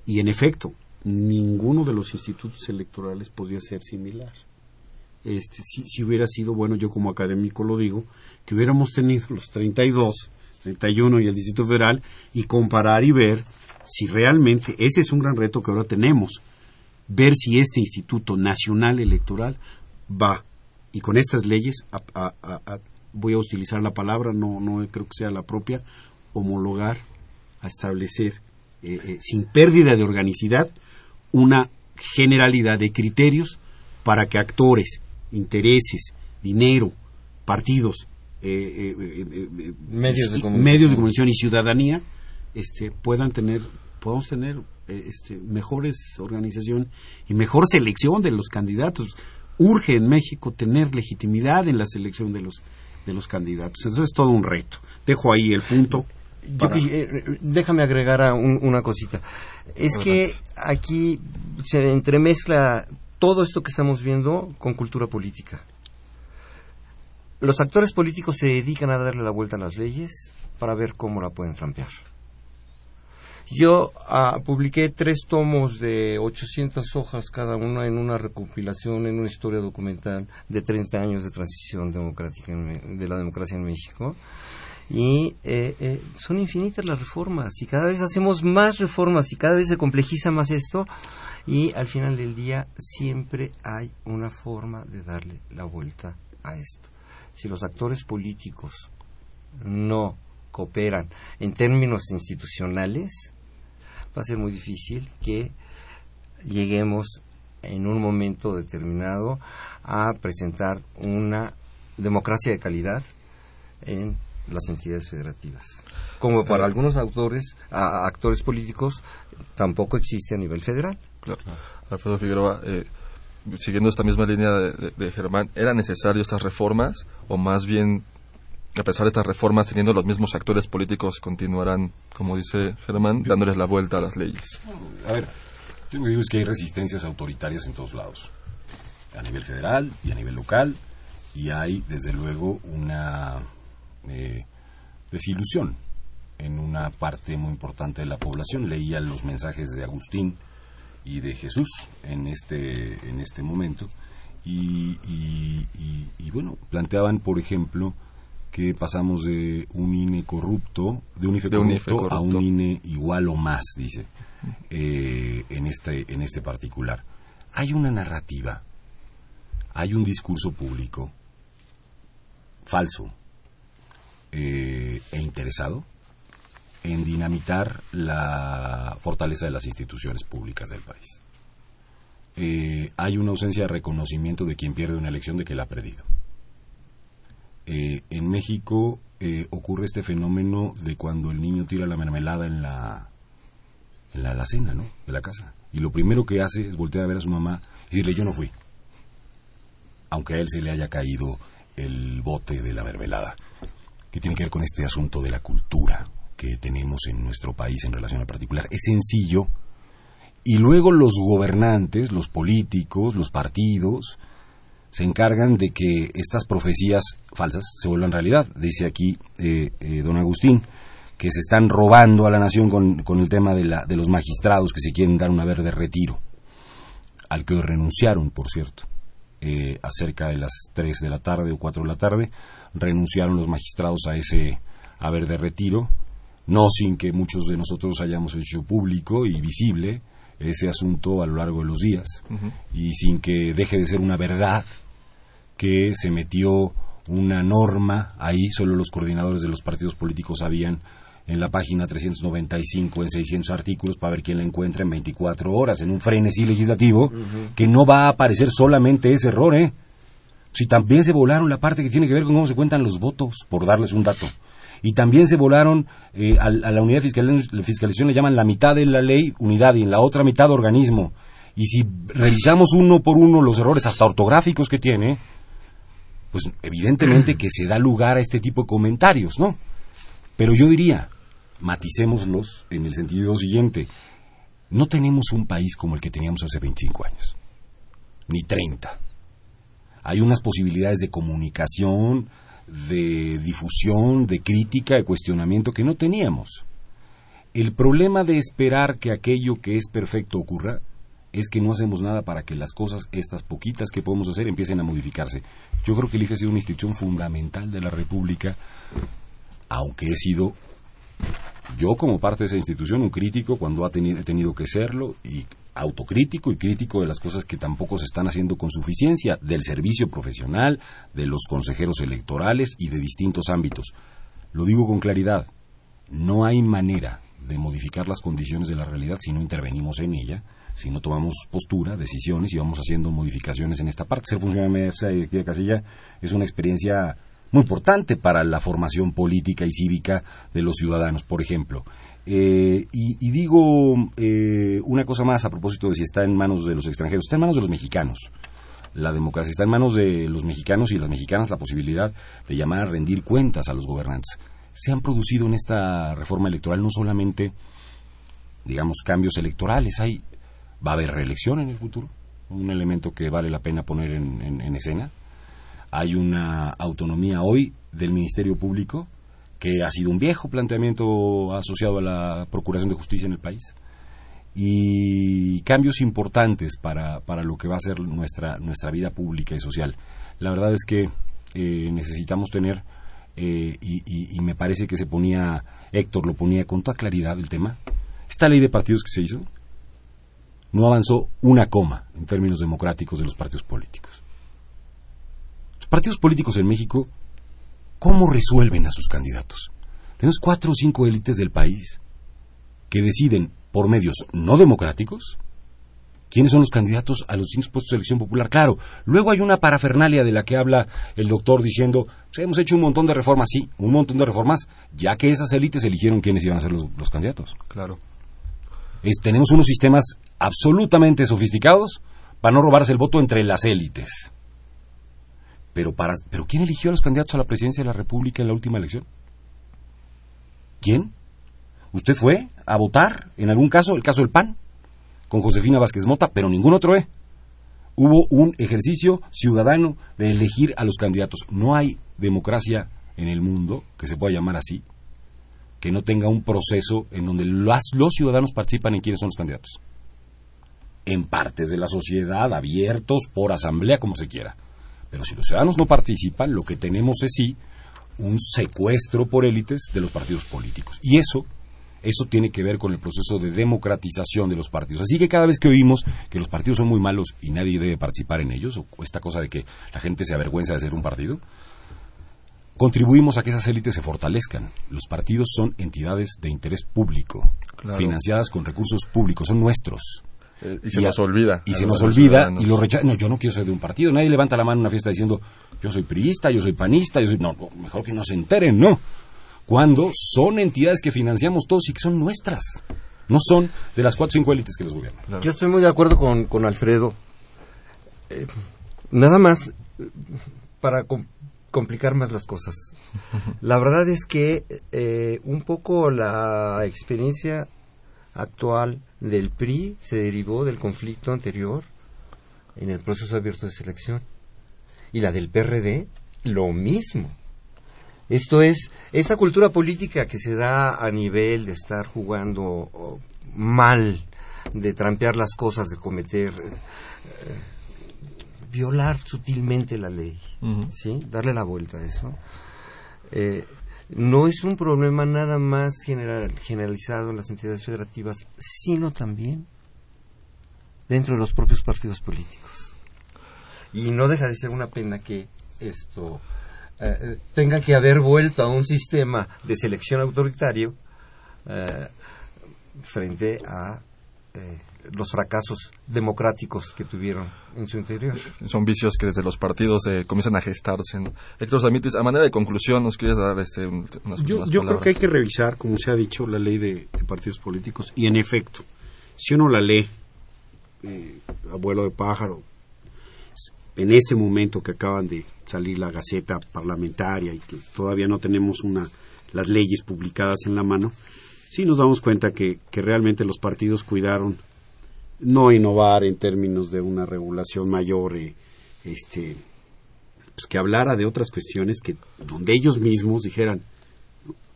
Y en efecto, ninguno de los institutos electorales podría ser similar este, si, si, hubiera sido, bueno, yo como académico lo digo, que hubiéramos tenido los 32, 31 y el Distrito Federal y comparar y ver si realmente, ese es un gran reto que ahora tenemos, ver si este Instituto Nacional Electoral va, y con estas leyes, a, voy a utilizar la palabra, no, no creo que sea la propia, homologar, a establecer, eh, eh, sin pérdida de organicidad, una generalidad de criterios para que actores intereses, dinero, partidos, eh, eh, eh, medios, de medios, de comunicación y ciudadanía este, puedan tener, podamos tener este, mejores organización y mejor selección de los candidatos. Urge en México tener legitimidad en la selección de los de los candidatos. Eso es todo un reto. Dejo ahí el punto. Para... Yo, déjame agregar a un, una cosita. Es que aquí se entremezcla todo esto que estamos viendo con cultura política. Los actores políticos se dedican a darle la vuelta a las leyes para ver cómo la pueden trampear. Yo ah, publiqué tres tomos de 800 hojas cada uno en una recopilación, en una historia documental de 30 años de transición democrática de la democracia en México. Y eh, eh, son infinitas las reformas y cada vez hacemos más reformas y cada vez se complejiza más esto y al final del día siempre hay una forma de darle la vuelta a esto. Si los actores políticos no cooperan en términos institucionales, va a ser muy difícil que lleguemos en un momento determinado a presentar una democracia de calidad en las entidades federativas. Como para algunos autores, a, actores políticos, tampoco existe a nivel federal. Claro. Alfredo Figueroa, eh, siguiendo esta misma línea de, de, de, Germán, ¿eran necesarias estas reformas o más bien, a pesar de estas reformas, teniendo los mismos actores políticos, continuarán, como dice Germán, dándoles la vuelta a las leyes? A ver, yo lo que digo es que hay resistencias autoritarias en todos lados, a nivel federal y a nivel local, y hay, desde luego, una eh, desilusión en una parte muy importante de la población. Leía los mensajes de Agustín, y de Jesús en este, en este momento. Y, y, y, y, bueno, planteaban, por ejemplo, que pasamos de un INE corrupto, de un IFE, De un corrupto, a un INE igual o más, dice, eh, en, este, en este particular. Hay una narrativa, hay un discurso público falso eh, e interesado en dinamitar la fortaleza de las instituciones públicas del país. Eh, hay una ausencia de reconocimiento de quien pierde una elección de que la ha perdido. Eh, en México eh, ocurre este fenómeno de cuando el niño tira la mermelada en la en la alacena, ¿no? De la casa. Y lo primero que hace es voltear a ver a su mamá y decirle yo no fui. Aunque a él se le haya caído el bote de la mermelada. Que tiene que ver con este asunto de la cultura que tenemos en nuestro país en relación al particular. Es sencillo. Y luego los gobernantes, los políticos, los partidos, se encargan de que estas profecías falsas se vuelvan realidad. Dice aquí eh, eh, don Agustín que se están robando a la nación con, con el tema de, la, de los magistrados que se quieren dar un haber de retiro, al que hoy renunciaron, por cierto, eh, a cerca de las 3 de la tarde o 4 de la tarde, renunciaron los magistrados a ese haber de retiro, no sin que muchos de nosotros hayamos hecho público y visible ese asunto a lo largo de los días y sin que deje de ser una verdad que se metió una norma ahí, solo los coordinadores de los partidos políticos sabían en la página 395 en 600 artículos para ver quién la encuentra en 24 horas en un frenesí legislativo que no va a aparecer solamente ese error, ¿eh? Si también se volaron la parte que tiene que ver con cómo se cuentan los votos, por darles un dato. Y también se volaron eh, a, la unidad de fiscal- fiscalización, le llaman la mitad de la ley unidad y en la otra mitad organismo. Y si revisamos uno por uno los errores hasta ortográficos que tiene, pues evidentemente que se da lugar a este tipo de comentarios, ¿no? Pero yo diría, maticémoslos en el sentido siguiente. No tenemos un país como el que teníamos hace 25 años, ni 30. Hay unas posibilidades de comunicación, de difusión, de crítica, de cuestionamiento que no teníamos. El problema de esperar que aquello que es perfecto ocurra es que no hacemos nada para que las cosas, estas poquitas que podemos hacer, empiecen a modificarse. Yo creo que el IFE ha sido una institución fundamental de la República, aunque he sido yo como parte de esa institución un crítico cuando ha teni- he tenido que serlo y autocrítico y crítico de las cosas que tampoco se están haciendo con suficiencia, del servicio profesional, de los consejeros electorales y de distintos ámbitos. Lo digo con claridad, no hay manera de modificar las condiciones de la realidad si no intervenimos en ella, si no tomamos postura, decisiones y vamos haciendo modificaciones en esta parte. Ser funcionario de aquí de casilla es una experiencia muy importante para la formación política y cívica de los ciudadanos, por ejemplo. Eh, y, y digo eh, una cosa más a propósito de si está en manos de los extranjeros, está en manos de los mexicanos. La democracia está en manos de los mexicanos y las mexicanas la posibilidad de llamar a rendir cuentas a los gobernantes. Se han producido en esta reforma electoral no solamente, digamos, cambios electorales, hay, va a haber reelección en el futuro, un elemento que vale la pena poner en- en- en escena hay una autonomía hoy del Ministerio Público que ha sido un viejo planteamiento asociado a la Procuración de Justicia en el país y cambios importantes para, para lo que va a ser nuestra, nuestra vida pública y social. La verdad es que eh, necesitamos tener, eh, y, y- me parece que se ponía, Héctor lo ponía con toda claridad el tema, esta ley de partidos que se hizo no avanzó una coma en términos democráticos de los partidos políticos. Los partidos políticos en México, ¿cómo resuelven a sus candidatos? Tenemos cuatro o cinco élites del país que deciden por medios no democráticos quiénes son los candidatos a los distintos puestos de elección popular. Claro, luego hay una parafernalia de la que habla el doctor diciendo, "Pues hemos hecho un montón de reformas, sí, un montón de reformas, ya que esas élites eligieron quiénes iban a ser los, los candidatos. Claro. Es- tenemos unos sistemas absolutamente sofisticados para no robarse el voto entre las élites. Pero, para, pero ¿quién eligió a los candidatos a la presidencia de la República en la última elección? ¿Quién? ¿Usted fue a votar en algún caso, el caso del PAN, con Josefina Vázquez Mota, pero ningún otro, ¿eh? Hubo un ejercicio ciudadano de elegir a los candidatos. No hay democracia en el mundo, que se pueda llamar así, que no tenga un proceso en donde las- los ciudadanos participan en quiénes son los candidatos. En partes de la sociedad, abiertos, por asamblea, como se quiera. Pero si los ciudadanos no participan, lo que tenemos es sí un secuestro por élites de los partidos políticos. Y eso eso tiene que ver con el proceso de democratización de los partidos. Así que cada vez que oímos que los partidos son muy malos y nadie debe participar en ellos, o esta cosa de que la gente se avergüenza de ser un partido, contribuimos a que esas élites se fortalezcan. Los partidos son entidades de interés público, financiadas con recursos públicos, son nuestros. Eh, y se nos olvida. Y se nos olvida y lo rechaza. No, yo no quiero ser de un partido. Nadie levanta la mano en una fiesta diciendo, yo soy priista, yo soy panista, yo soy... No, mejor que no se enteren, no. Cuando son entidades que financiamos todos y que son nuestras. No son de las cuatro o cinco élites que los gobiernan. Yo estoy muy de acuerdo con, con Alfredo. Eh, nada más, para complicar más las cosas. [LAUGHS] La verdad es que eh, un poco la experiencia actual del PRI se derivó del conflicto anterior en el proceso abierto de selección. Y la del PRD, lo mismo. Esto es, esa cultura política que se da a nivel de estar jugando mal, de trampear las cosas, de cometer, eh, violar sutilmente la ley, ¿sí? Darle la vuelta a eso. Eh, no es un problema nada más general, generalizado en las entidades federativas, sino también dentro de los propios partidos políticos. Y no deja de ser una pena que esto eh, eh, tenga que haber vuelto a un sistema de selección autoritario eh, frente a los fracasos democráticos que tuvieron en su interior. Son vicios que desde los partidos eh, comienzan a gestarse. Héctor Zamitis, a manera de conclusión, ¿nos quieres dar este, unas Yo, yo creo que hay que revisar, como se ha dicho, la ley de, partidos políticos y, en efecto, si uno la lee, eh, abuelo de pájaro, en este momento que acaban de salir la Gaceta Parlamentaria y que todavía no tenemos una, las leyes publicadas en la mano, sí nos damos cuenta que, que realmente los partidos cuidaron no innovar en términos de una regulación mayor, eh, este, pues que hablara de otras cuestiones que donde ellos mismos dijeran,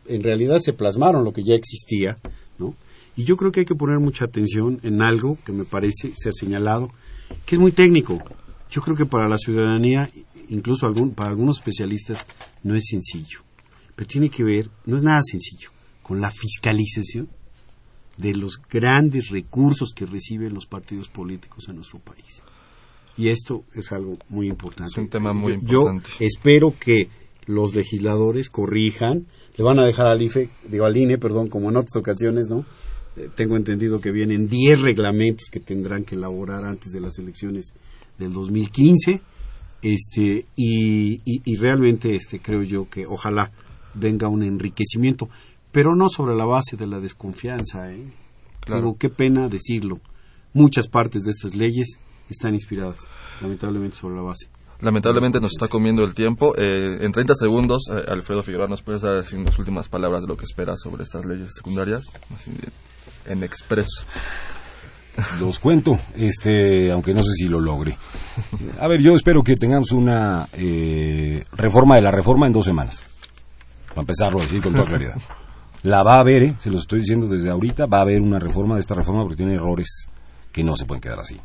en realidad se plasmaron lo que ya existía, ¿no? Y yo creo que hay que poner mucha atención en algo que me parece se ha señalado, que es muy técnico. Yo creo que para la ciudadanía, incluso algún, para algunos especialistas, no es sencillo. Pero tiene que ver, no es nada sencillo, con la fiscalización de los grandes recursos que reciben los partidos políticos en nuestro país. Y esto es algo muy importante. Es un tema muy importante. Yo espero que los legisladores corrijan, le van a dejar al IFE, digo al INE, perdón, como en otras ocasiones, ¿no? Eh, tengo entendido que vienen 10 reglamentos que tendrán que elaborar antes de las elecciones del 2015 este y, y realmente este creo yo que ojalá venga un enriquecimiento pero no sobre la base de la desconfianza. ¿eh? Claro. qué pena decirlo. Muchas partes de estas leyes están inspiradas, lamentablemente, sobre la base. Lamentablemente nos está comiendo el tiempo. Eh, en 30 segundos, eh, Alfredo Figueroa, ¿nos puedes dar así, las últimas palabras de lo que esperas sobre estas leyes secundarias? en expreso. [LAUGHS] Los cuento, este, aunque no sé si lo logre. A ver, yo espero que tengamos una eh, reforma de la reforma en dos semanas. Para empezarlo a decir con toda [LAUGHS] claridad. La va a haber, ¿eh? se lo estoy diciendo desde ahorita, va a haber una reforma de esta reforma porque tiene errores que no se pueden quedar así.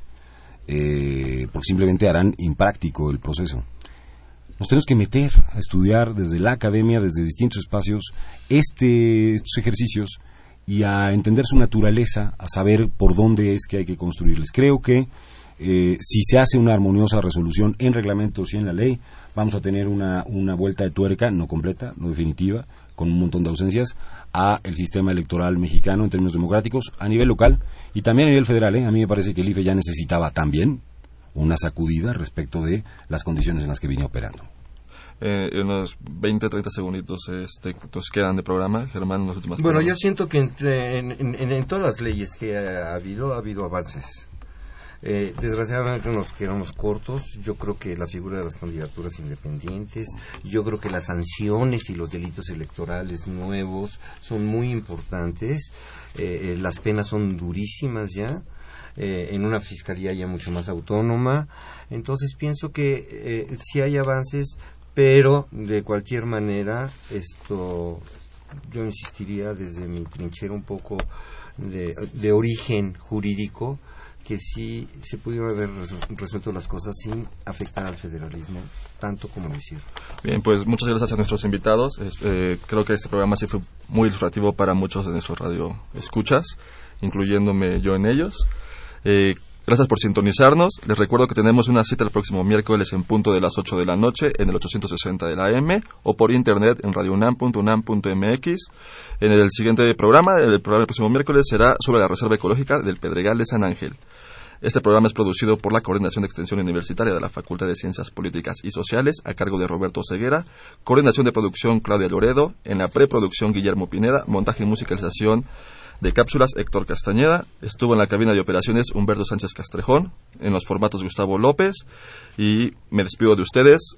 Eh, porque simplemente harán impráctico el proceso. Nos tenemos que meter a estudiar desde la academia, desde distintos espacios, este, estos ejercicios y a entender su naturaleza, a saber por dónde es que hay que construirles. Creo que eh, si se hace una armoniosa resolución en reglamentos y en la ley, vamos a tener una, una vuelta de tuerca, no completa, no definitiva, con un montón de ausencias, a el sistema electoral mexicano en términos democráticos a nivel local y también a nivel federal. ¿eh? A mí me parece que el IFE ya necesitaba también una sacudida respecto de las condiciones en las que vine operando. Eh, unos 20, 30 segunditos este, nos quedan de programa. Germán, las últimas Bueno, yo siento que en, en, todas las leyes que ha habido, ha habido avances. Eh, desgraciadamente nos quedamos cortos. Yo creo que la figura de las candidaturas independientes, yo creo que las sanciones y los delitos electorales nuevos son muy importantes. Eh, eh, las penas son durísimas ya. en una fiscalía ya mucho más autónoma. Entonces pienso que sí hay avances, pero de cualquier manera esto yo insistiría desde mi trinchera un poco de origen jurídico que sí se pudieron haber resuelto las cosas sin afectar al federalismo tanto como lo hicieron. Bien, pues muchas gracias a nuestros invitados. Eh, creo que este programa sí fue muy ilustrativo para muchos de nuestros radio escuchas, incluyéndome yo en ellos. Eh, Gracias por sintonizarnos. Les recuerdo que tenemos una cita el próximo miércoles en punto de las 8 de la noche en el 860 de la AM o por internet en radiounam.unam.mx. En el siguiente programa, el programa del próximo miércoles será sobre la Reserva Ecológica del Pedregal de San Ángel. Este programa es producido por la Coordinación de Extensión Universitaria de la Facultad de Ciencias Políticas y Sociales a cargo de Roberto Ceguera, coordinación de producción Claudia Loredo, en la preproducción Guillermo Pineda, montaje y musicalización de cápsulas Héctor Castañeda, estuvo en la cabina de operaciones Humberto Sánchez Castrejón, en los formatos Gustavo López y me despido de ustedes.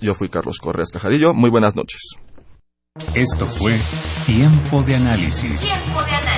Yo fui Carlos Correas Cajadillo. Muy buenas noches. Esto fue Tiempo de Análisis. Tiempo de Análisis.